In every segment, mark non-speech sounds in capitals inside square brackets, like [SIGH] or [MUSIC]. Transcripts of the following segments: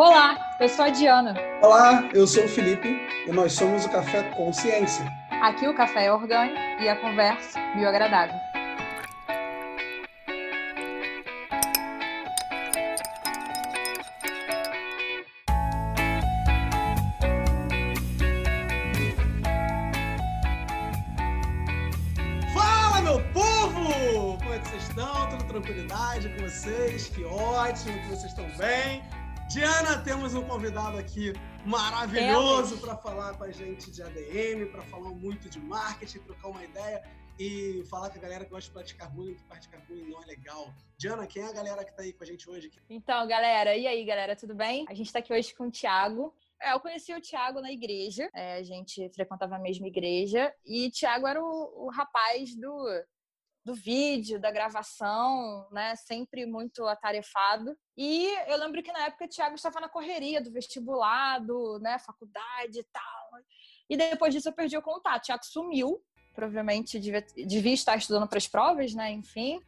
Olá, eu sou a Diana. Olá, eu sou o Felipe e nós somos o Café Consciência. Aqui o café é orgânico e a conversa bioagradável. Fala, meu povo! Como é que vocês estão? Tudo tranquilidade com vocês? Que ótimo que vocês estão bem. Diana, temos um convidado aqui maravilhoso para falar com a gente de ADM, para falar muito de marketing, trocar uma ideia e falar com a galera que gosta de praticar bullying, que praticar bullying não é legal. Diana, quem é a galera que está aí com a gente hoje? Então, galera, e aí, galera, tudo bem? A gente está aqui hoje com o Thiago. É, eu conheci o Thiago na igreja, é, a gente frequentava a mesma igreja, e o Thiago era o, o rapaz do, do vídeo, da gravação, né? Sempre muito atarefado. E eu lembro que na época o Thiago estava na correria do vestibulado, né? Faculdade e tal. E depois disso eu perdi o contato. O Thiago sumiu, provavelmente devia, devia estar estudando para as provas, né? Enfim.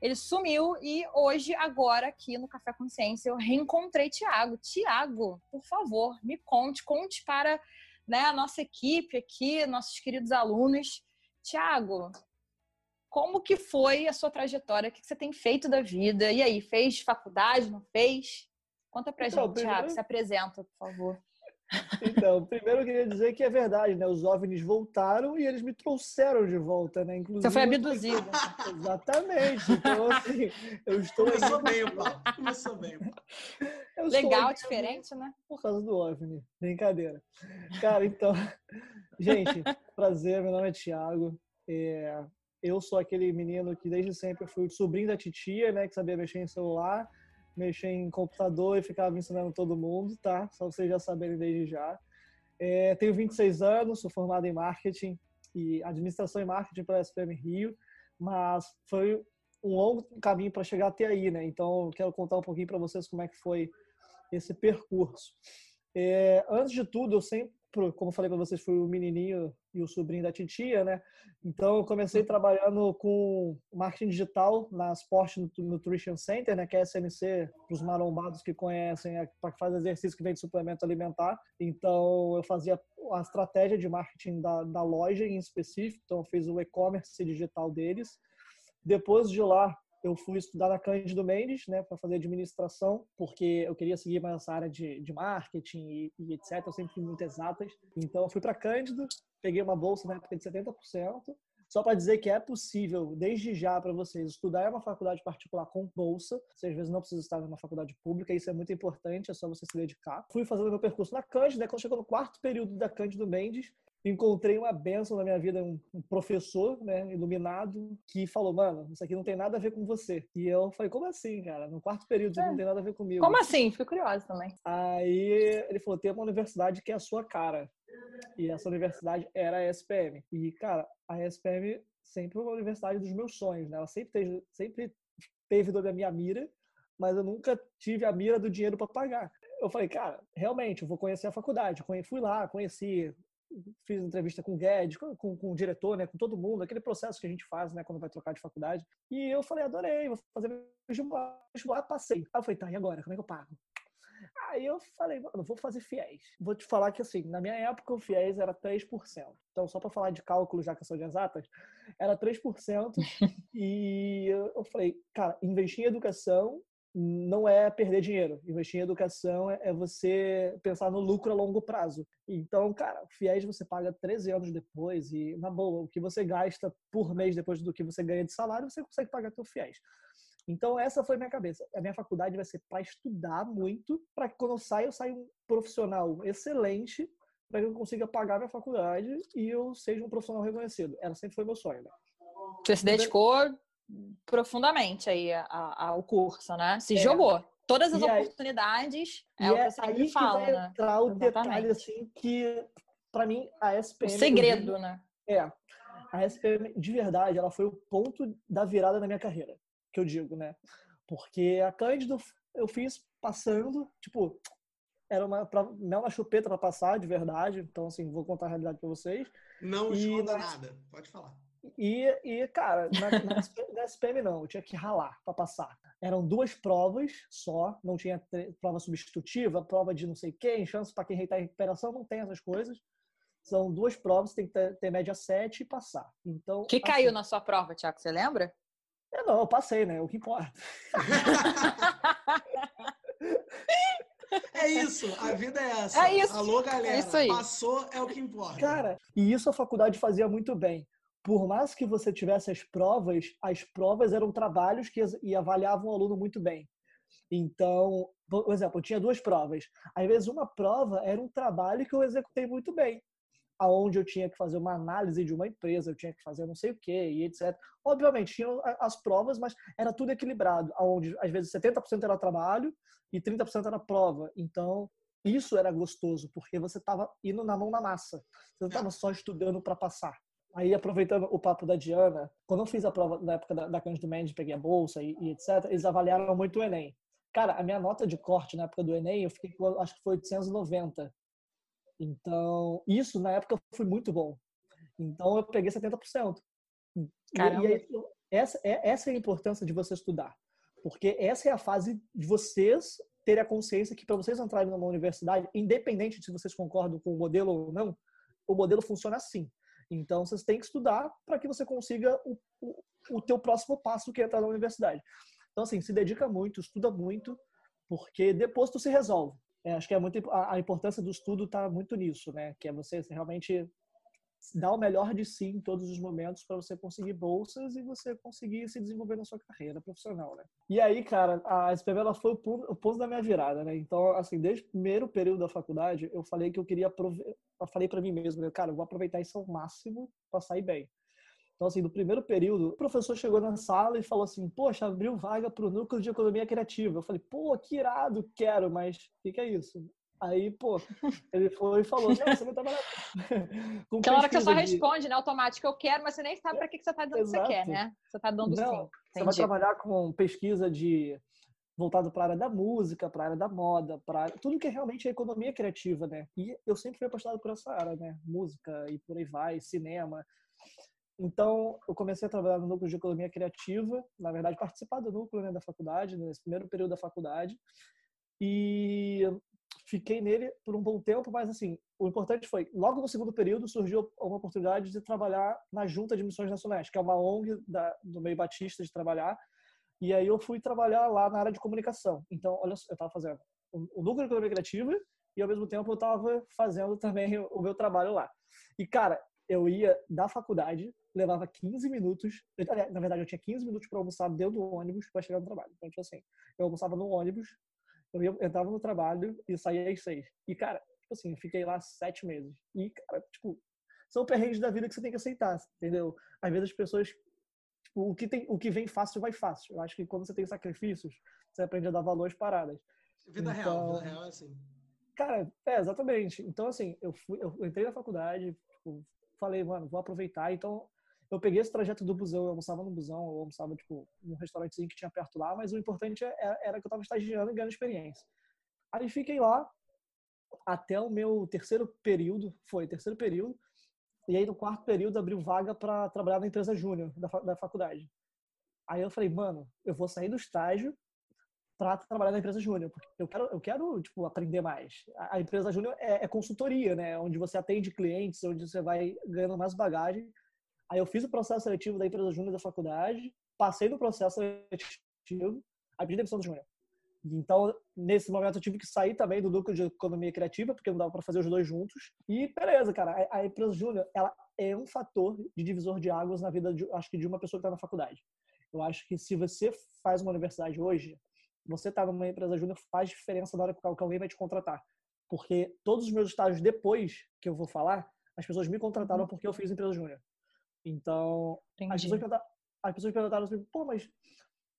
Ele sumiu e hoje, agora, aqui no Café Consciência, eu reencontrei Tiago. Tiago, por favor, me conte, conte para né, a nossa equipe aqui, nossos queridos alunos. Tiago, como que foi a sua trajetória? O que você tem feito da vida? E aí, fez faculdade, não fez? Conta pra então, gente, primeiro... Tiago, se apresenta, por favor. [LAUGHS] Então, primeiro eu queria dizer que é verdade, né? Os OVNIs voltaram e eles me trouxeram de volta, né? Inclusive, Você foi abduzido. [LAUGHS] Exatamente. Então, assim, eu estou... Começou bem, Paulo. Começou bem. Eu Legal, diferente, né? Por causa do OVNI. Brincadeira. Cara, então... [LAUGHS] Gente, prazer. Meu nome é Thiago. É... Eu sou aquele menino que desde sempre fui sobrinho da titia, né? Que sabia mexer em celular mexer em computador e ficava ensinando todo mundo, tá? Só vocês já saberem desde já. É, tenho 26 anos, sou formado em marketing e administração e marketing pela SPM Rio, mas foi um longo caminho para chegar até aí, né? Então, quero contar um pouquinho para vocês como é que foi esse percurso. É, antes de tudo, eu sempre como falei para vocês, fui o menininho e o sobrinho da titia, né? Então, eu comecei trabalhando com marketing digital na Sport Nutrition Center, né? Que é SNC, para os marombados que conhecem, é para fazer exercício que vem de suplemento alimentar. Então, eu fazia a estratégia de marketing da, da loja em específico. Então, eu fiz o e-commerce digital deles. Depois de lá, eu fui estudar na Cândido Mendes, né, para fazer administração, porque eu queria seguir mais essa área de, de marketing e, e, etc. Eu sempre fui muito exatas. Então, eu fui para Cândido, peguei uma bolsa na época de 70%, só para dizer que é possível, desde já, para vocês estudar em uma faculdade particular com bolsa. Você às vezes não precisa estar numa faculdade pública, isso é muito importante, é só você se dedicar. Fui fazendo meu percurso na Cândido, né? quando chegou no quarto período da Cândido Mendes, encontrei uma benção na minha vida, um, professor, né, iluminado, que falou, mano, isso aqui não tem nada a ver com você. E eu falei, como assim, cara? No quarto período, isso é. não tem nada a ver comigo. Como assim? Fico curiosa também. Aí ele falou, tem uma universidade que é a sua cara. E essa universidade era a SPM. E, cara, a SPM sempre foi uma universidade dos meus sonhos, né? Ela sempre teve, sempre teve da minha mira, mas eu nunca tive a mira do dinheiro para pagar. Eu falei, cara, realmente, eu vou conhecer a faculdade. Fui lá, conheci, fiz entrevista com o Guedes, com, com, o diretor, né, com todo mundo, aquele processo que a gente faz, né, quando vai trocar de faculdade. E eu falei, adorei, vou fazer vestibular, vestibular, passei. Aí eu falei, tá, e agora, como é que eu pago? Aí eu falei, mano, vou fazer fiéis. Vou te falar que, assim, na minha época o fiéis era 3%. Então, só para falar de cálculo, já que eu sou de exatas, era 3%. [LAUGHS] e eu falei, cara, investir em educação não é perder dinheiro. Investir em educação é, é você pensar no lucro a longo prazo. Então, cara, fiéis você paga 13 anos depois e, na boa, o que você gasta por mês depois do que você ganha de salário, você consegue pagar teu fiéis. Então, essa foi minha cabeça. A minha faculdade vai ser para estudar muito, para que quando eu saio, eu saia um profissional excelente, para que eu consiga pagar minha faculdade e eu seja um profissional reconhecido. Ela sempre foi meu sonho, né? Você se dedicou profundamente aí ao curso, né? Se é. jogou. Todas as e oportunidades aí, é o que é você aí que fala, vai né? entrar o Exatamente. detalhe assim que para mim a SPM o segredo, né? É. A SPM de verdade, ela foi o ponto da virada na minha carreira, que eu digo, né? Porque a Cândido eu fiz passando, tipo, era uma pra, não uma chupeta para passar, de verdade. Então assim, vou contar a realidade para vocês. Não e, esconda nada, pode falar. E, e cara, na, na, [LAUGHS] na SPM não, eu tinha que ralar para passar. Eram duas provas só, não tinha prova substitutiva, prova de não sei quem, chance para quem está em recuperação, não tem essas coisas. São duas provas, tem que ter, ter média 7 e passar. Então, que caiu assim, na sua prova, Tiago, você lembra? Eu não, eu passei, né? O que importa. É isso, a vida é essa. É isso. Alô, galera. É isso aí. Passou é o que importa. Cara, e isso a faculdade fazia muito bem. Por mais que você tivesse as provas, as provas eram trabalhos que e avaliavam o aluno muito bem. Então, por exemplo, eu tinha duas provas. Às vezes, uma prova era um trabalho que eu executei muito bem aonde eu tinha que fazer uma análise de uma empresa, eu tinha que fazer não sei o que e etc. Obviamente, tinham as provas, mas era tudo equilibrado, aonde às vezes 70% era trabalho e 30% era prova. Então, isso era gostoso, porque você estava indo na mão na massa. Você não estava só estudando para passar. Aí, aproveitando o papo da Diana, quando eu fiz a prova na época da, da Cândido Mendes, peguei a bolsa e, e, etc., eles avaliaram muito o Enem. Cara, a minha nota de corte na época do Enem, eu fiquei com, acho que foi 890. Então, isso na época foi muito bom. Então, eu peguei 70%. Caramba. E, aí, essa, é, essa é a importância de você estudar. Porque essa é a fase de vocês terem a consciência que para vocês entrarem numa universidade, independente de se vocês concordam com o modelo ou não, o modelo funciona assim. Então, vocês têm que estudar para que você consiga o, o, o teu próximo passo, que é entrar na universidade. Então, assim, se dedica muito, estuda muito, porque depois tu se resolve é, acho que é muito a, a importância do estudo está muito nisso, né? Que é você realmente dar o melhor de si em todos os momentos para você conseguir bolsas e você conseguir se desenvolver na sua carreira profissional, né? E aí, cara, a SPM ela foi o ponto, o ponto da minha virada, né? Então, assim, desde o primeiro período da faculdade, eu falei que eu queria eu falei para mim mesmo, né? cara, eu vou aproveitar isso ao máximo para sair bem. Então, assim, no primeiro período, o professor chegou na sala e falou assim: Poxa, abriu vaga para o núcleo de economia criativa. Eu falei: Pô, que irado, quero, mas o que, que, é isso? Aí, pô, ele foi e falou: Não, você vai trabalhar. [LAUGHS] com Aquela hora que você só de... responde, né? Automático, eu quero, mas você nem sabe para que, que você está dando o que você quer, né? Você está dando Não, sim. Você vai trabalhar com pesquisa de voltado para a área da música, para a área da moda, para tudo que é realmente a economia criativa, né? E eu sempre fui apaixonado por essa área, né? Música e por aí vai, cinema. Então, eu comecei a trabalhar no núcleo de economia criativa, na verdade, participar do núcleo né, da faculdade, nesse primeiro período da faculdade. E fiquei nele por um bom tempo, mas assim, o importante foi, logo no segundo período surgiu uma oportunidade de trabalhar na Junta de Missões Nacionais, que é uma ONG da, do meio batista de trabalhar. E aí eu fui trabalhar lá na área de comunicação. Então, olha, eu estava fazendo o núcleo de economia criativa e ao mesmo tempo eu estava fazendo também o meu trabalho lá. E cara, eu ia da faculdade levava 15 minutos. Na verdade, eu tinha 15 minutos para almoçar dentro do ônibus para chegar no trabalho. Então, tipo assim, eu almoçava no ônibus, eu ia, entrava no trabalho e saía às seis. E, cara, tipo assim, fiquei lá sete meses. E, cara, tipo, são perrengues da vida que você tem que aceitar, entendeu? Às vezes as pessoas, tipo, o que, tem, o que vem fácil vai fácil. Eu acho que quando você tem sacrifícios, você aprende a dar valor às paradas. Vida então, real, vida real é assim. Cara, é, exatamente. Então, assim, eu, fui, eu entrei na faculdade, tipo, falei, mano, vou aproveitar. Então, eu peguei esse trajeto do busão, eu almoçava no busão, eu almoçava, tipo, num restaurantezinho que tinha perto lá, mas o importante era, é, era que eu estava estagiando e ganhando experiência. Aí fiquei lá até o meu terceiro período, foi terceiro período, e aí no quarto período abriu vaga para trabalhar na empresa júnior da, da faculdade. Aí eu falei, mano, eu vou sair do estágio para trabalhar na empresa júnior, porque eu quero, eu quero tipo, aprender mais. A, a empresa júnior é, é, consultoria, né? Onde você atende clientes, onde você vai ganhando mais bagagem Aí eu fiz o processo seletivo da empresa júnior da faculdade, passei no processo seletivo, aí pedi demissão do júnior. Então, nesse momento, eu tive que sair também do núcleo de economia criativa, porque não dava para fazer os dois juntos. E beleza, cara, a, empresa júnior, ela é um fator de divisor de águas na vida, de, acho que, de uma pessoa que está na faculdade. Eu acho que se você faz uma universidade hoje, você está numa empresa júnior, faz diferença na hora que alguém vai te contratar. Porque todos os meus estágios depois que eu vou falar, as pessoas me contrataram uhum. porque eu fiz empresa júnior. Então, as pessoas, as pessoas perguntaram assim, pô, mas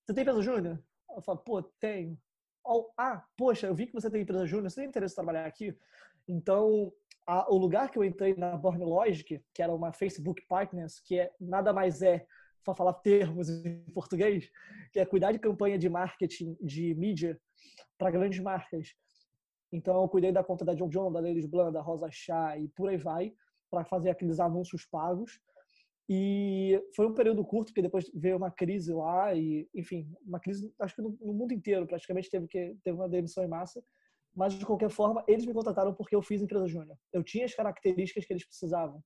você tem empresa júnior? Eu falo, pô, tenho. Ou, ah, poxa, eu vi que você tem empresa júnior, você tem interesse em trabalhar aqui? Então, a, o lugar que eu entrei na Born Logic, que era uma Facebook Partners, que é nada mais é, para falar termos em português, que é cuidar de campanha de marketing, de mídia para grandes marcas. Então, eu cuidei da conta da John John, da Ladies Blanc, da Rosa Chá e por aí vai, para fazer aqueles anúncios pagos. E foi um período curto, porque depois veio uma crise lá, e, enfim, uma crise, acho que no, no mundo inteiro, praticamente teve, que, teve uma demissão em massa. Mas, de qualquer forma, eles me contrataram porque eu fiz empresa júnior. Eu tinha as características que eles precisavam.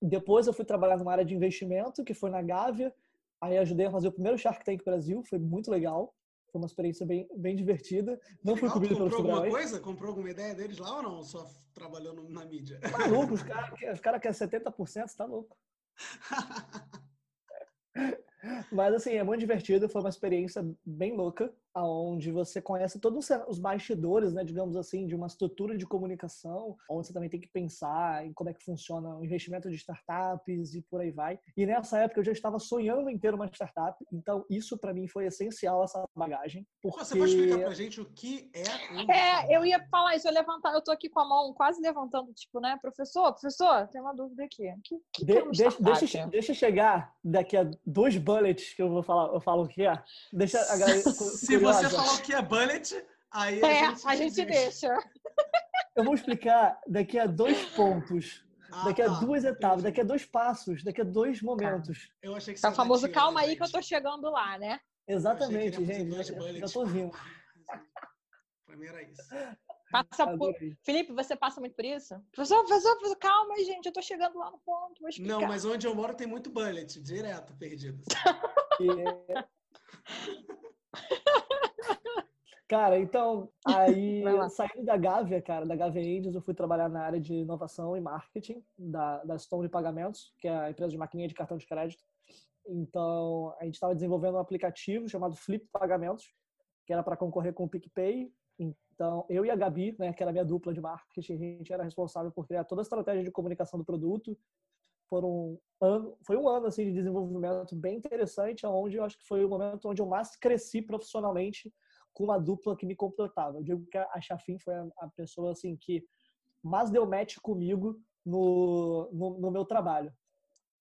Depois eu fui trabalhar numa área de investimento, que foi na Gávea. Aí ajudei a fazer o primeiro Shark Tank Brasil, foi muito legal. Foi uma experiência bem, bem divertida. Não fui cobrido Comprou alguma coisa? Comprou alguma ideia deles lá ou não? Só trabalhando na mídia? Tá louco, os caras cara querem 70%, você tá louco. [LAUGHS] Mas assim, é muito divertido, foi uma experiência bem louca onde você conhece todos os bastidores, né, digamos assim, de uma estrutura de comunicação, onde você também tem que pensar em como é que funciona o investimento de startups e por aí vai. E nessa época eu já estava sonhando em ter uma startup, então isso para mim foi essencial essa bagagem. Porque... Você pode explicar pra gente o que é? Um... É, eu ia falar isso, eu levantar, eu tô aqui com a mão quase levantando, tipo, né, professor, professor, tem uma dúvida aqui. Que, que de, é deixa, deixa chegar daqui a dois bullets que eu vou falar, eu falo o que é. Deixa a galera você falou que é bullet, aí a é, gente, a gente deixa. Eu vou explicar daqui a dois [LAUGHS] pontos. Ah, daqui a tá. duas etapas, daqui a dois passos, daqui a dois momentos. Eu achei que É o famoso calma aí que eu tô chegando lá, né? Exatamente, gente. Já, já tô vindo. [LAUGHS] Pra mim era isso. Passa por... Felipe, você passa muito por isso? Professor, professor, professor, calma, gente, eu tô chegando lá no ponto. Não, mas onde eu moro tem muito bullet, direto, perdido. [LAUGHS] Cara, então, aí [LAUGHS] saindo da Gávea, cara, da Gávea Angels, eu fui trabalhar na área de inovação e marketing da, da Stone Pagamentos, que é a empresa de maquininha de cartão de crédito. Então, a gente estava desenvolvendo um aplicativo chamado Flip Pagamentos, que era para concorrer com o PicPay. Então, eu e a Gabi, né, que era a minha dupla de marketing, a gente era responsável por criar toda a estratégia de comunicação do produto. Foram ano, foi um ano assim de desenvolvimento bem interessante, onde eu acho que foi o momento onde eu mais cresci profissionalmente com uma dupla que me completava. Eu digo que a Chafin foi a, pessoa assim que mais deu match comigo no, no, no meu trabalho.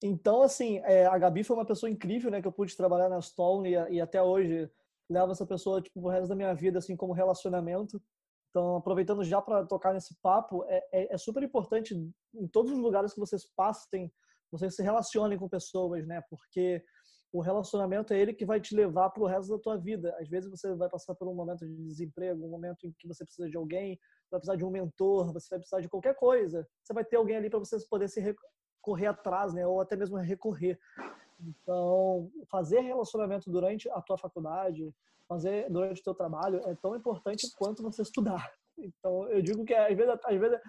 Então, assim, é, a Gabi foi uma pessoa incrível, né? Que eu pude trabalhar na Stone e, e até hoje levo essa pessoa, tipo, o resto da minha vida, assim, como relacionamento. Então, aproveitando já para tocar nesse papo, é, é, é, super importante em todos os lugares que vocês passem, vocês se relacionem com pessoas, né? Porque o relacionamento é ele que vai te levar para o resto da tua vida. Às vezes você vai passar por um momento de desemprego, um momento em que você precisa de alguém, vai precisar de um mentor, você vai precisar de qualquer coisa. Você vai ter alguém ali para você poder se correr atrás, né? Ou até mesmo recorrer. Então, fazer relacionamento durante a tua faculdade, fazer durante o teu trabalho é tão importante quanto você estudar. Então, eu digo que às vezes, às vezes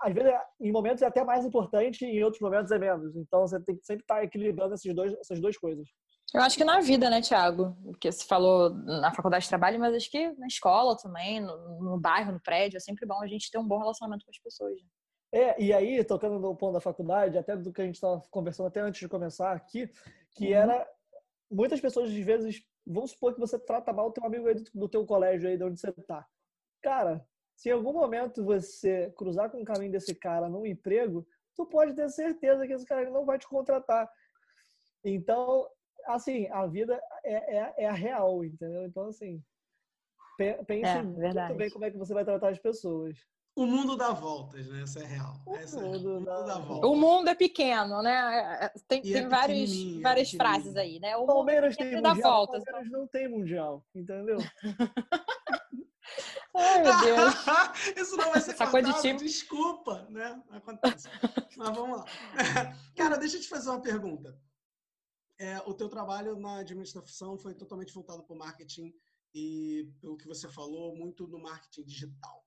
às vezes, em momentos é até mais importante, em outros momentos é menos. Então, você tem que sempre estar equilibrando esses dois, essas duas coisas. Eu acho que na vida, né, Tiago? Porque você falou na faculdade de trabalho, mas acho que na escola também, no, no, bairro, no prédio, é sempre bom a gente ter um bom relacionamento com as pessoas. Né? É, e aí, tocando no ponto da faculdade, até do que a gente estava conversando até antes de começar aqui, que uhum. era muitas pessoas às vezes, vamos supor que você trata mal o teu amigo aí do, do teu colégio aí de onde você está. Cara, se em algum momento você cruzar com o caminho desse cara num emprego, tu pode ter certeza que esse cara não vai te contratar. Então, assim, a vida é, é, é a real, entendeu? Então, assim, pense é, muito bem como é que você vai tratar as pessoas. O mundo dá voltas, né? Essa é real. O, Essa mundo, é real. o mundo dá voltas. O mundo é pequeno, né? É, tem, tem é vários, várias frases aí, né? O Palmeiras tem mundial, voltas. Palmeiras não tem mundial, entendeu? [LAUGHS] Ai, meu Deus. [LAUGHS] Isso não vai ser Sacou de time. desculpa, né? Acontece. Mas vamos lá. [LAUGHS] Cara, deixa eu te fazer uma pergunta. É, o teu trabalho na administração foi totalmente voltado para o marketing e, pelo que você falou, muito no marketing digital.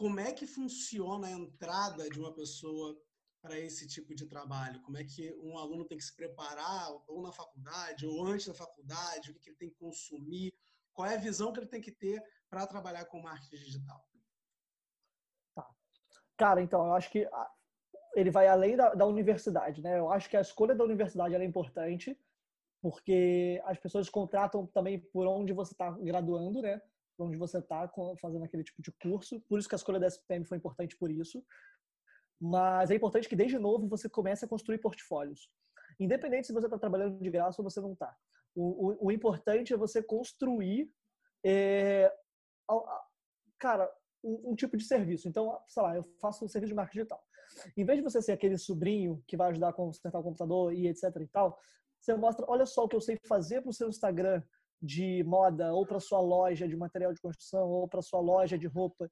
Como é que funciona a entrada de uma pessoa para esse tipo de trabalho? Como é que um aluno tem que se preparar, ou na faculdade, ou antes da faculdade? O que ele tem que consumir? Qual é a visão que ele tem que ter para trabalhar com marketing digital? Tá. Cara, então, eu acho que ele vai além da, da universidade, né? Eu acho que a escolha da universidade é importante, porque as pessoas contratam também por onde você está graduando, né? Onde você está fazendo aquele tipo de curso. Por isso que a escolha da SPM foi importante por isso. Mas é importante que desde novo você comece a construir portfólios. Independente se você está trabalhando de graça ou você não está. O, o, o, importante é você construir é, cara, um, um, tipo de serviço. Então, sei lá, eu faço um serviço de marketing digital. Em vez de você ser aquele sobrinho que vai ajudar a consertar o computador e etc e tal, você mostra, olha só o que eu sei fazer para o seu Instagram de moda ou para sua loja de material de construção ou para sua loja de roupa.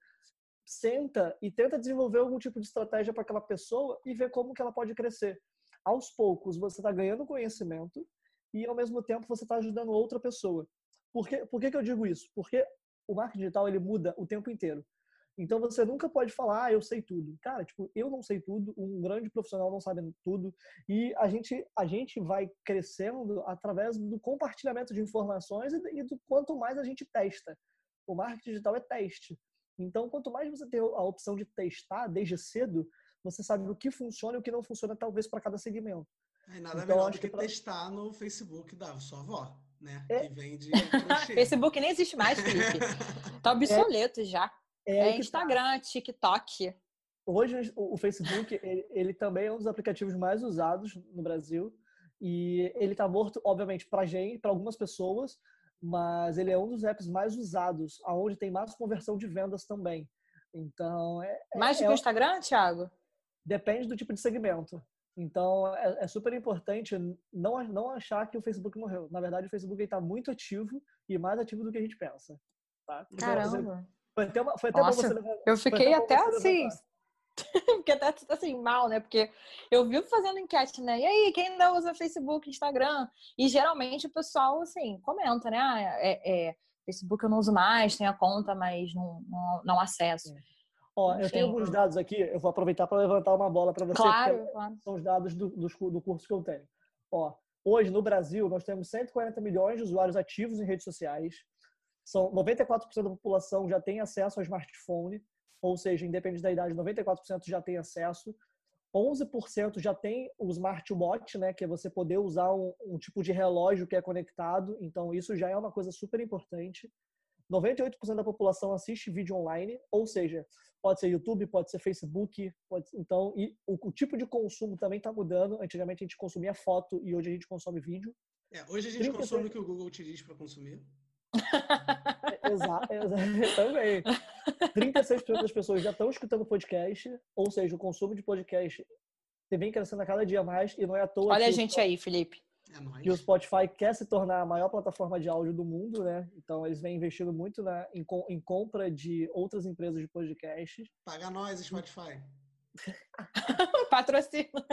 Senta e tenta desenvolver algum tipo de estratégia para aquela pessoa e ver como que ela pode crescer. Aos poucos, você está ganhando conhecimento e, ao mesmo tempo, você está ajudando outra pessoa. Por, que, por que, que eu digo isso? Porque o marketing digital ele muda o tempo inteiro. Então você nunca pode falar, ah, eu sei tudo. Cara, tipo, eu não sei tudo, um grande profissional não sabe tudo, e a gente a gente vai crescendo através do compartilhamento de informações e do quanto mais a gente testa. O marketing digital é teste. Então, quanto mais você tem a opção de testar desde cedo, você sabe o que funciona e o que não funciona talvez para cada segmento. É nada então, melhor do que pra... testar no Facebook da sua avó, né? É. Que vende [LAUGHS] Facebook nem existe mais, Felipe. Tá obsoleto é. já. É, é Instagram, tá. TikTok. Hoje o Facebook [LAUGHS] ele, ele, também é um dos aplicativos mais usados no Brasil e ele está morto, obviamente, para gente, para algumas pessoas, mas ele é um dos apps mais usados, aonde tem mais conversão de vendas também. Então é, é mais do que o Instagram, Thiago? Depende do tipo de segmento. Então é, é, super importante não não achar que o Facebook morreu. Na verdade, o Facebook está muito ativo e mais ativo do que a gente pensa. Tá? Então, Caramba. Foi até, uma, foi até Nossa, bom você levantar. Eu fiquei até, até assim. [LAUGHS] Fiquei até assim, mal, né? Porque eu vivo fazendo enquete, né? E aí, quem ainda usa Facebook, Instagram? E geralmente o pessoal, assim, comenta, né? Ah, é, é Facebook eu não uso mais, tenho a conta, mas não, não, não acesso. É. Ó, eu tenho alguns dados aqui, eu vou aproveitar para levantar uma bola para você. Claro, claro. São os dados do, do, do curso que eu tenho. Ó, hoje, no Brasil, nós temos 140 milhões de usuários ativos em redes sociais. São 94% da população já tem acesso ao smartphone, ou seja, independente da idade, 94% já tem acesso. 11% já tem o smartwatch, né, que é você poder usar um, um, tipo de relógio que é conectado. Então, isso já é uma coisa super importante. 98% da população assiste vídeo online, ou seja, pode ser YouTube, pode ser Facebook, pode, então e o, o, tipo de consumo também está mudando. Antigamente a gente consumia foto e hoje a gente consome vídeo. É, hoje a gente consome o que o Google diz para consumir. [LAUGHS] Exato, [LAUGHS] também. 36% das pessoas já estão escutando podcast, ou seja, o consumo de podcast vem crescendo a cada dia mais e não é à toa. Olha a gente aí, Felipe. É que o Spotify quer se tornar a maior plataforma de áudio do mundo, né? Então eles vêm investindo muito na, em, em compra de outras empresas de podcasts. Paga nós, Spotify. [LAUGHS] Patrocina.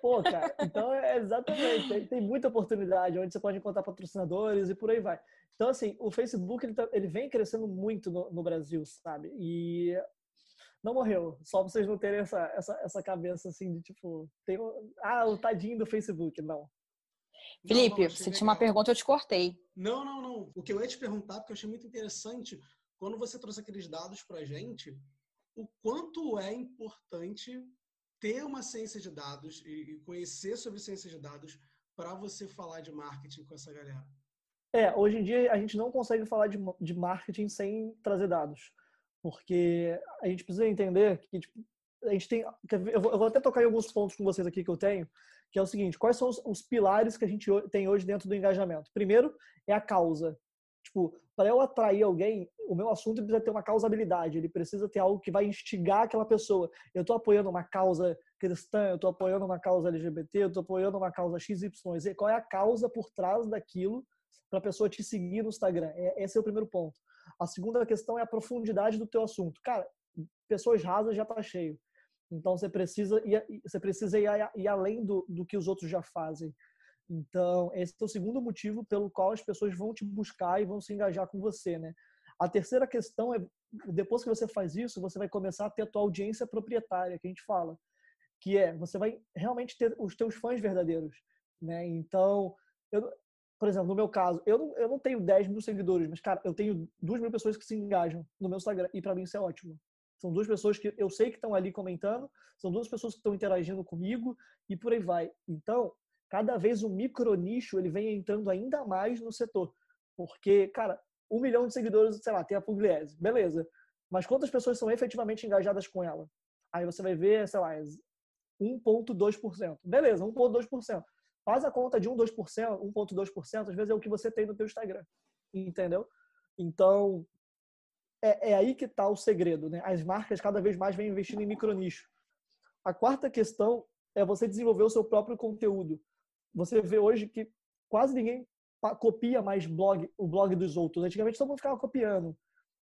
Pô, cara, então é exatamente, tem, tem, muita oportunidade onde você pode encontrar patrocinadores e por aí vai. Então, assim, o Facebook ele, tá, ele vem crescendo muito no, no, Brasil, sabe? E não morreu, só pra vocês não terem essa, essa, essa cabeça assim de tipo, tem, ah, o tadinho do Facebook, não. Felipe, não, não, você tinha uma pergunta, eu te cortei. Não, não, não. O que eu ia te perguntar, porque eu achei muito interessante, quando você trouxe aqueles dados pra gente, o quanto é importante ter uma ciência de dados e conhecer sobre ciência de dados para você falar de marketing com essa galera? É, hoje em dia a gente não consegue falar de, de marketing sem trazer dados, porque a gente precisa entender que tipo, a gente tem. Eu vou, eu vou, até tocar em alguns pontos com vocês aqui que eu tenho, que é o seguinte: quais são os, os pilares que a gente tem hoje dentro do engajamento? Primeiro é a causa. Tipo, para eu atrair alguém, o meu assunto precisa ter uma causabilidade, ele precisa ter algo que vai instigar aquela pessoa. Eu estou apoiando uma causa cristã, eu estou apoiando uma causa LGBT, eu estou apoiando uma causa XYZ. Qual é a causa por trás daquilo para a pessoa te seguir no Instagram? É, esse é o primeiro ponto. A segunda questão é a profundidade do teu assunto. Cara, pessoas rasas já tá cheio. Então você precisa ir, você precisa ir, ir além do, do que os outros já fazem. Então, esse é o segundo motivo pelo qual as pessoas vão te buscar e vão se engajar com você, né? A terceira questão é, depois que você faz isso, você vai começar a ter a tua audiência proprietária, que a gente fala, que é, você vai realmente ter os teus fãs verdadeiros, né? Então, eu, por exemplo, no meu caso, eu não, eu não tenho 10 mil seguidores, mas, cara, eu tenho 2 mil pessoas que se engajam no meu Instagram, e para mim isso é ótimo. São duas pessoas que eu sei que estão ali comentando, são duas pessoas que estão interagindo comigo, e por aí vai. Então, cada vez o micro nicho ele vem entrando ainda mais no setor. Porque, cara, um milhão de seguidores, sei lá, tem a Pugliese, beleza. Mas quantas pessoas são efetivamente engajadas com ela? Aí você vai ver, sei lá, 1,2%. Beleza, 1,2%. Faz a conta de 1, 2%, 1,2%, às vezes é o que você tem no teu Instagram. Entendeu? Então, é, é aí que está o segredo, né? As marcas cada vez mais vêm investindo em micronicho. A quarta questão é você desenvolver o seu próprio conteúdo. Você vê hoje que quase ninguém copia mais blog, o blog dos outros. Antigamente todo mundo ficava copiando.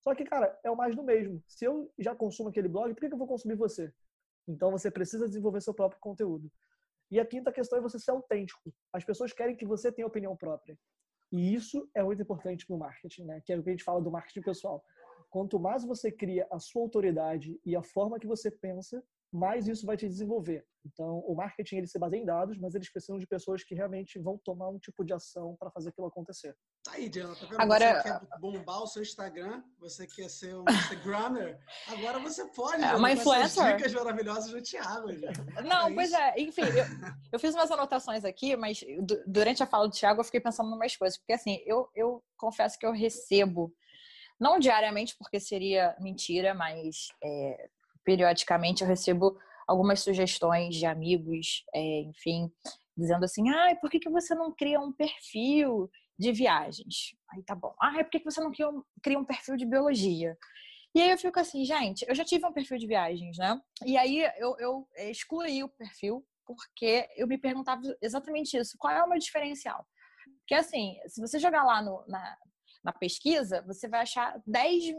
Só que, cara, é o mais do mesmo. Se eu já consumo aquele blog, por que eu vou consumir você? Então você precisa desenvolver seu próprio conteúdo. E a quinta questão é você ser autêntico. As pessoas querem que você tenha opinião própria. E isso é muito importante no marketing, né? Que é o que a gente fala do marketing pessoal. Quanto mais você cria a sua autoridade e a forma que você pensa, mais isso vai te desenvolver. Então, o marketing ele se baseia em dados, mas eles precisam de pessoas que realmente vão tomar um tipo de ação para fazer aquilo acontecer. Tá aí, Diana, tá vendo? Agora, você quer bombar o seu Instagram, você quer ser um Instagrammer, agora você pode. É, uma influencer. dicas maravilhosas do Thiago. Não, é pois é, enfim, eu, eu, fiz umas anotações aqui, mas durante a fala do Thiago eu fiquei pensando em umas coisas, porque assim, eu, eu confesso que eu recebo, não diariamente, porque seria mentira, mas é, periodicamente eu recebo algumas sugestões de amigos, é, enfim, dizendo assim, ah, por que, que você não cria um perfil de viagens? Aí tá bom. Ah, por que, que você não cria um, cria um perfil de biologia? E aí eu fico assim, gente, eu já tive um perfil de viagens, né? E aí eu, eu excluí o perfil porque eu me perguntava exatamente isso. Qual é o meu diferencial? Porque assim, se você jogar lá no, na, na pesquisa, você vai achar 10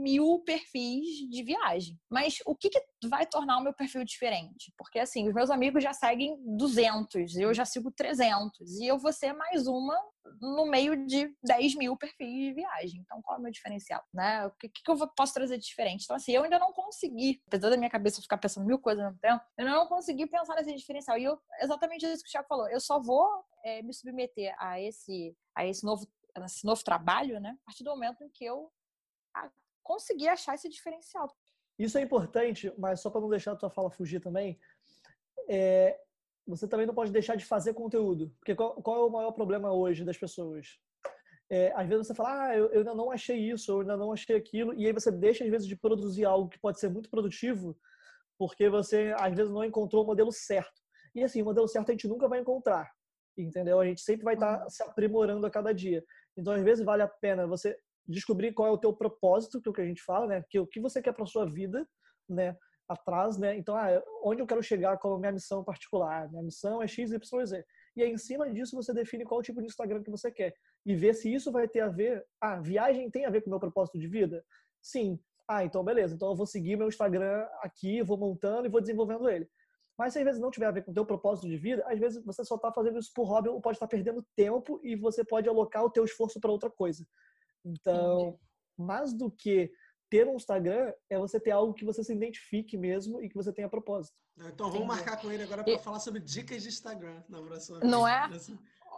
mil perfis de viagem. Mas o que, que vai tornar o meu perfil diferente? Porque, assim, os meus amigos já seguem 200, eu já sigo 300, e eu vou ser mais uma no meio de 10 mil perfis de viagem. Então, qual é o meu diferencial? Né? O que, que eu posso trazer de diferente? Então, assim, eu ainda não consegui, apesar da minha cabeça ficar pensando mil coisas ao mesmo tempo, eu não consegui pensar nesse diferencial. E eu, exatamente isso que o Thiago falou, eu só vou é, me submeter a esse, a esse novo nesse novo trabalho, né? A partir do momento em que eu conseguir achar esse diferencial. Isso é importante, mas só para não deixar a tua fala fugir também, é, você também não pode deixar de fazer conteúdo. Porque qual, qual é o maior problema hoje das pessoas? É, às vezes você fala, ah, eu, eu, ainda não achei isso, eu ainda não achei aquilo, e aí você deixa, às vezes, de produzir algo que pode ser muito produtivo, porque você, às vezes, não encontrou o modelo certo. E assim, o modelo certo a gente nunca vai encontrar, entendeu? A gente sempre vai estar tá se aprimorando a cada dia. Então, às vezes, vale a pena você descobrir qual é o teu propósito, que é o que a gente fala, né? Que o que você quer para sua vida, né? Atrás, né? Então, ah, onde eu quero chegar, qual é a minha missão particular? Minha missão é X, Y, Z. E aí, em cima disso, você define qual tipo de Instagram que você quer. E ver se isso vai ter a ver. Ah, viagem tem a ver com o meu propósito de vida? Sim. Ah, então beleza. Então eu vou seguir meu Instagram aqui, vou montando e vou desenvolvendo ele. Mas se às vezes não tiver a ver com o teu propósito de vida, às vezes você só está fazendo isso por hobby ou pode estar tá perdendo tempo e você pode alocar o teu esforço para outra coisa. Então, Entendi. mais do que ter um Instagram, é você ter algo que você se identifique mesmo e que você tenha propósito. Então vamos marcar com ele agora para falar sobre dicas de Instagram na próxima Não é?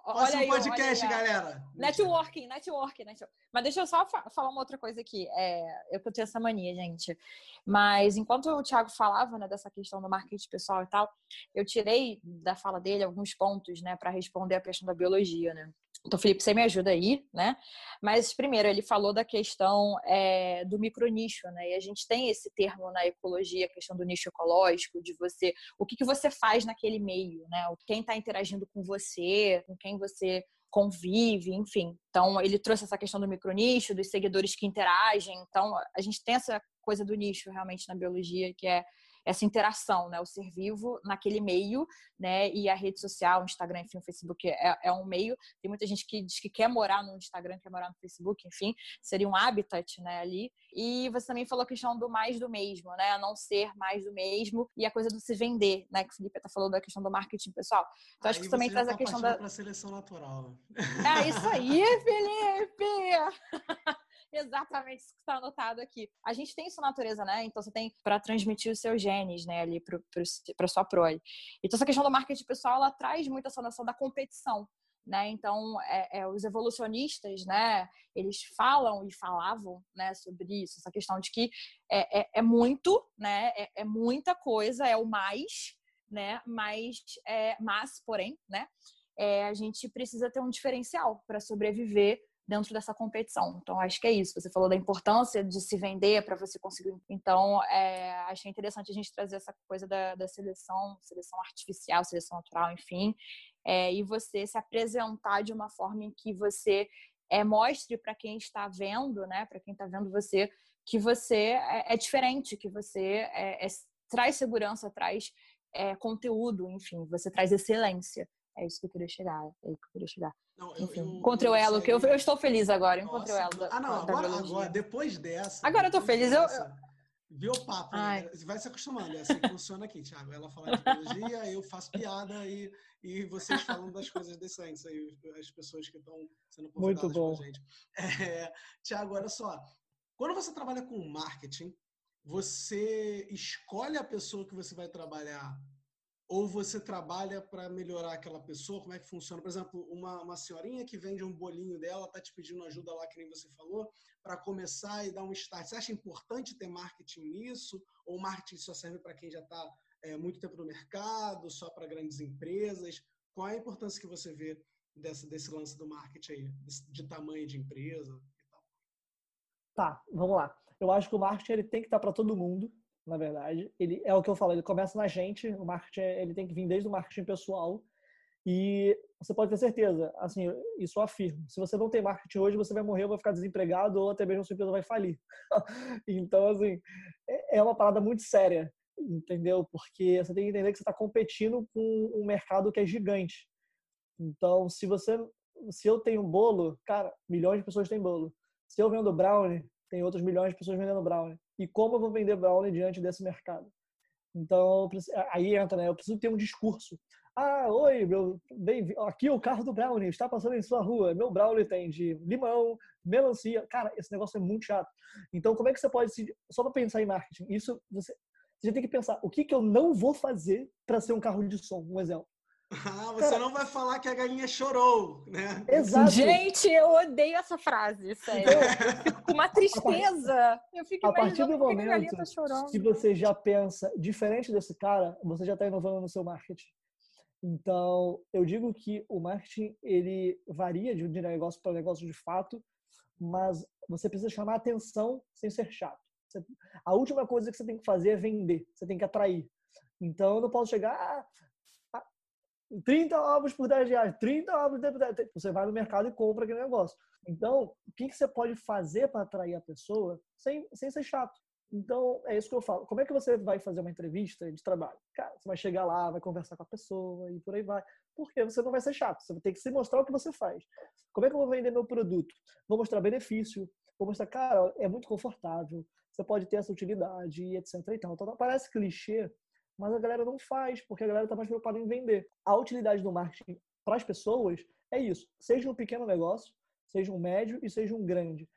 Olha aí, podcast, aí, galera. Networking, networking, networking. Mas deixa eu só fa falar uma outra coisa aqui. É, eu que eu tenho essa mania, gente. Mas enquanto o Thiago falava, né, dessa questão do marketing pessoal e tal, eu tirei da fala dele alguns pontos, né, para responder a questão da biologia, né? Então, Felipe, você me ajuda aí, né? Mas, primeiro, ele falou da questão é, do micronicho, né? E a gente tem esse termo na ecologia, a questão do nicho ecológico, de você, o que, que você faz naquele meio, né? Quem está interagindo com você, com quem você convive, enfim. Então, ele trouxe essa questão do micronicho, dos seguidores que interagem. Então, a gente tem essa coisa do nicho realmente na biologia, que é essa interação, né? O ser vivo naquele meio, né? E a rede social, o Instagram, enfim, o Facebook é, é um meio. Tem muita gente que diz que quer morar no Instagram, quer morar no Facebook, enfim, seria um habitat, né? Ali. E você também falou a questão do mais do mesmo, né? Não ser mais do mesmo e a coisa do se vender, né? Que o Felipe até falou da questão do marketing pessoal. Então, aí acho que também traz a tá questão da. Para seleção natural. É isso aí, [LAUGHS] Felipe! Exatamente isso que está anotado aqui. A gente tem sua natureza, né? Então você tem para transmitir os seus genes, né, ali para sua prole. Então essa questão do marketing pessoal, ela traz muito essa noção da competição. Né? Então, é, é, os evolucionistas, né, eles falam e falavam, né, sobre isso, essa questão de que é, é, é muito, né, é, é, muita coisa, é o mais, né, mas, é, mas porém, né, a gente precisa ter um diferencial para sobreviver dentro dessa competição. Então, acho que é isso. Você falou da importância de se vender para você conseguir. Então, é, achei interessante a gente trazer essa coisa da, da seleção, seleção artificial, seleção natural, enfim, é, e você se apresentar de uma forma em que você é, mostre para quem está vendo, né, para quem está vendo você, que você é, é diferente, que você é, é, traz segurança, traz conteúdo, enfim, você traz excelência. É isso que eu queria chegar. É isso que eu queria chegar. Não, eu, eu, encontrei o elo, que eu, eu, estou feliz agora. Nossa, encontrei o elo. Da, ah, não, da agora, agora, depois dessa. Agora eu tô feliz. Dessa, eu, Viu o papo? Né? Vai se acostumando. É assim que funciona aqui, Thiago. Ela fala de biologia, eu faço piada e, e vocês falando das coisas decentes aí, as pessoas que estão sendo convidadas Muito bom. gente. É, Thiago, olha só. Quando você trabalha com marketing, você escolhe a pessoa que você vai trabalhar ou você trabalha para melhorar aquela pessoa? Como é que funciona? Por exemplo, uma, uma senhorinha que vende um bolinho dela, está te pedindo ajuda lá, que nem você falou, para começar e dar um start. Você acha importante ter marketing nisso? Ou marketing só serve para quem já está é, muito tempo no mercado, só para grandes empresas? Qual é a importância que você vê desse, desse lance do marketing aí, de tamanho de empresa? Tá, vamos lá. Eu acho que o marketing ele tem que estar tá para todo mundo na verdade. Ele é o que eu falo, ele começa na gente, o marketing ele tem que vir desde o marketing pessoal. E você pode ter certeza, assim, isso eu afirmo. Se você não tem marketing hoje, você vai morrer, vai ficar desempregado ou até mesmo sua empresa vai falir. [LAUGHS] então, assim, é, é uma parada muito séria, entendeu? Porque você tem que entender que você está competindo com um mercado que é gigante. Então, se você, se eu tenho bolo, cara, milhões de pessoas têm bolo. Se eu vendo brownie, tem outros milhões de pessoas vendendo brownie. E como eu vou vender brownie diante desse mercado? Então, aí entra, né? Eu preciso ter um discurso. Ah, oi, meu, bem, aqui é o carro do brownie, está passando em sua rua. Meu brownie tem de limão, melancia. Cara, esse negócio é muito chato. Então, como é que você pode se só para pensar em marketing? Isso você você tem que pensar, o que que eu não vou fazer para ser um carro de som, um exemplo. Ah, você Cara, não vai falar que a galinha chorou, né? Exato. Gente, eu odeio essa frase, sério. Eu fico com uma tristeza. Eu fico a partir do momento tá que você já pensa diferente desse cara, você já está inovando no seu marketing. Então, eu digo que o marketing ele varia de negócio para negócio de fato, mas você precisa chamar atenção sem ser chato. a última coisa que você tem que fazer é vender, você tem que atrair. Então, eu não posso chegar, ah, 30 ovos por 10 reais, 30 ovos por 10 reais. Você vai no mercado e compra aquele negócio. Então, o que, que você pode fazer para atrair a pessoa sem, sem ser chato? Então, é isso que eu falo. Como é que você vai fazer uma entrevista de trabalho? Cara, você vai chegar lá, vai conversar com a pessoa e por aí vai. Porque você não vai ser chato. Você ter que se mostrar o que você faz. Como é que eu vou vender meu produto? Vou mostrar benefício. Vou mostrar, cara, é muito confortável. Você pode ter essa utilidade, etc. Então, então parece clichê, mas a galera não faz, porque a galera está mais preocupada em vender. A utilidade do marketing para as pessoas é isso. Seja um pequeno negócio, seja um médio e seja um grande.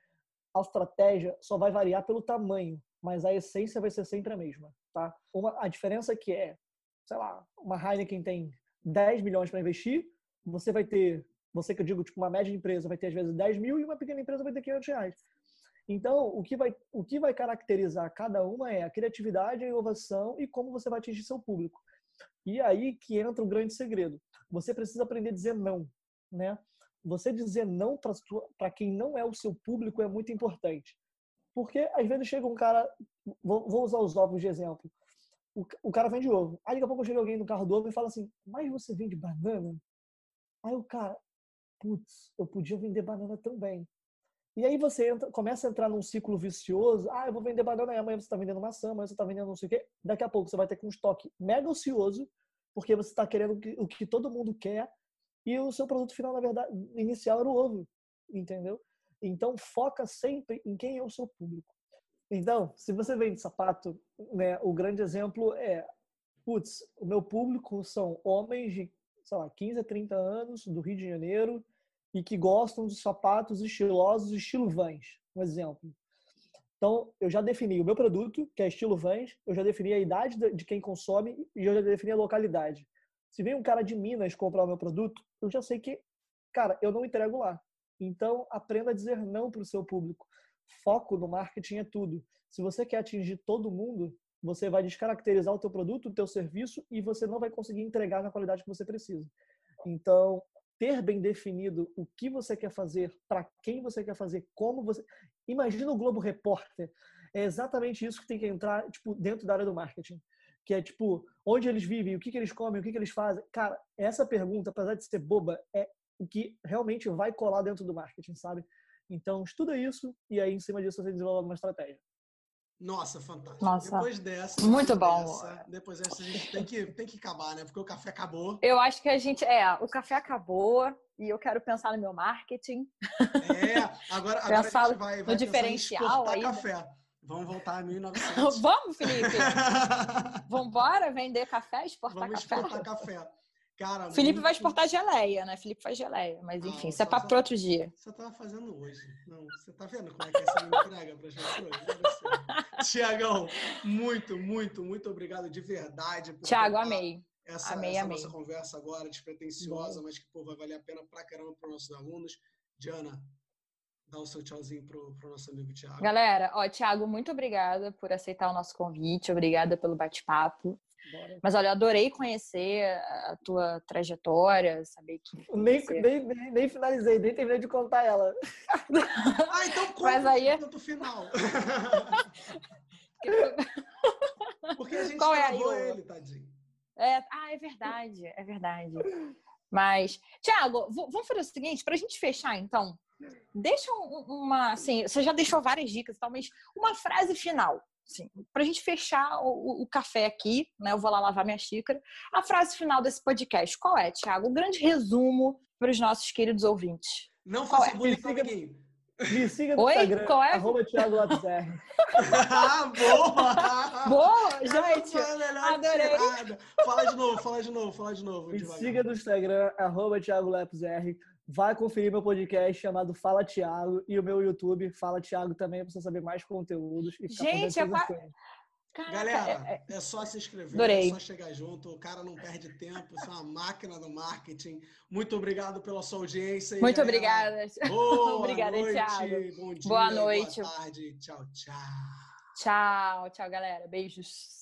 A estratégia só vai variar pelo tamanho, mas a essência vai ser sempre a mesma, tá? Uma, a diferença que é, sei lá, uma Heineken tem 10 milhões para investir, você vai ter, você que eu digo, tipo, uma média empresa vai ter às vezes 10 mil e uma pequena empresa vai ter 500 reais. Então, o que, vai, o que vai caracterizar cada uma é a criatividade, a inovação e como você vai atingir seu público. E aí que entra o grande segredo. Você precisa aprender a dizer não, né? Você dizer não para quem não é o seu público é muito importante. Porque às vezes chega um cara, vou, vou usar os ovos de exemplo. O, o, cara vende ovo. Aí daqui a pouco chega alguém no carro do ovo e fala assim: Mas você vende banana? Aí o cara, putz, eu podia vender banana também. E aí você entra, começa a entrar num ciclo vicioso. Ah, eu vou vender banana, amanhã você está vendendo maçã, amanhã você está vendendo não sei o quê. Daqui a pouco você vai ter com um estoque mega ocioso, porque você está querendo o que, todo mundo quer e o seu produto final, na verdade, inicial era o ovo, entendeu? Então, foca sempre em quem é o seu público. Então, se você vende sapato, né, o grande exemplo é, putz, o meu público são homens de, sei lá, 15 a 30 anos, do Rio de Janeiro, e que gostam de sapatos estilosos estilo Vans, um exemplo. Então, eu já defini o meu produto, que é estilo Vans, eu já defini a idade de quem consome e eu já defini a localidade. Se vem um cara de Minas comprar o meu produto, eu já sei que, cara, eu não entrego lá. Então, aprenda a dizer não para o seu público. Foco no marketing é tudo. Se você quer atingir todo mundo, você vai descaracterizar o teu produto, o teu serviço e você não vai conseguir entregar na qualidade que você precisa. Então, ter bem definido o que você quer fazer, para quem você quer fazer, como você. Imagina o Globo Repórter. É exatamente isso que tem que entrar tipo, dentro da área do marketing. Que é tipo, onde eles vivem, o que, que eles comem, o que, que eles fazem. Cara, essa pergunta, apesar de ser boba, é o que realmente vai colar dentro do marketing, sabe? Então, estuda isso e aí, em cima disso, você desenvolve uma estratégia. Nossa, fantástico. Nossa, depois dessa. Muito depois bom. Dessa, depois dessa a gente tem que, tem que acabar, né? Porque o café acabou. Eu acho que a gente. É, o café acabou e eu quero pensar no meu marketing. É, agora, agora a gente vai, vai no diferencial aí, né? café. Vamos voltar a [LAUGHS] 1900. Vamos, Felipe? [LAUGHS] Vamos embora vender café, exportar Vamos café? exportar café. Cara, Felipe muito- vai exportar geleia, né? Felipe faz geleia, mas Ah, enfim, isso só- é papo para outro dia. Você tava fazendo hoje. Não, você tá vendo como é que você me entrega para as pessoas? Tiagão, muito, muito, muito obrigado de verdade. Tiago, topar Essa, amei. Amei, essa amei. nossa conversa agora, despretensiosa, mas que pô, vai valer a pena pra caramba para os nossos alunos. Diana, dá o seu tchauzinho pro, pro nosso amigo Tiago. Galera, ó, Tiago, muito obrigada por aceitar o nosso convite, obrigada pelo bate-papo. Bora. Mas olha, eu adorei conhecer a tua trajetória, saber que. Nem, nem, nem, nem finalizei, nem terminei de contar ela. [LAUGHS] Ah, então conta Mas aí- o ponto final. [LAUGHS] Porque a gente Qual é aí o- ele, tadinho. É, ah, é verdade, é verdade. Mas, Tiago, vamos fazer o seguinte, para a gente fechar, então, deixa um- uma, assim, você já deixou várias dicas e tal, mas uma frase final, assim, para a gente fechar o, o café aqui, né? Eu vou lá lavar minha xícara. A frase final desse podcast, qual é, Tiago? Um grande resumo para os nossos queridos ouvintes. Não faça é? bullying com amiguinho. Me siga no Oi? Instagram, Qual é? arroba Thiago Lopes R. [LAUGHS] ah, boa! Boa, gente! foi a melhor adorei. tirada. Fala de novo, fala de novo, fala de novo. Me devagar. siga no Instagram, arroba Thiago Lopes R. Vai conferir meu podcast chamado Fala Thiago e o meu YouTube, Fala Thiago também, pra você saber mais conteúdos e ficar Gente, por dentro é. Caraca, Galera, é- é- é só se inscrever, Adorei. é só chegar junto. O cara não perde tempo, isso é uma máquina do marketing. Muito obrigado pela sua audiência. muito galera, obrigada. [LAUGHS] Boa Obrigada, noite, Thiago. Bom dia, Boa noite. Boa tarde. Tchau, tchau. Tchau, tchau, galera. Beijos.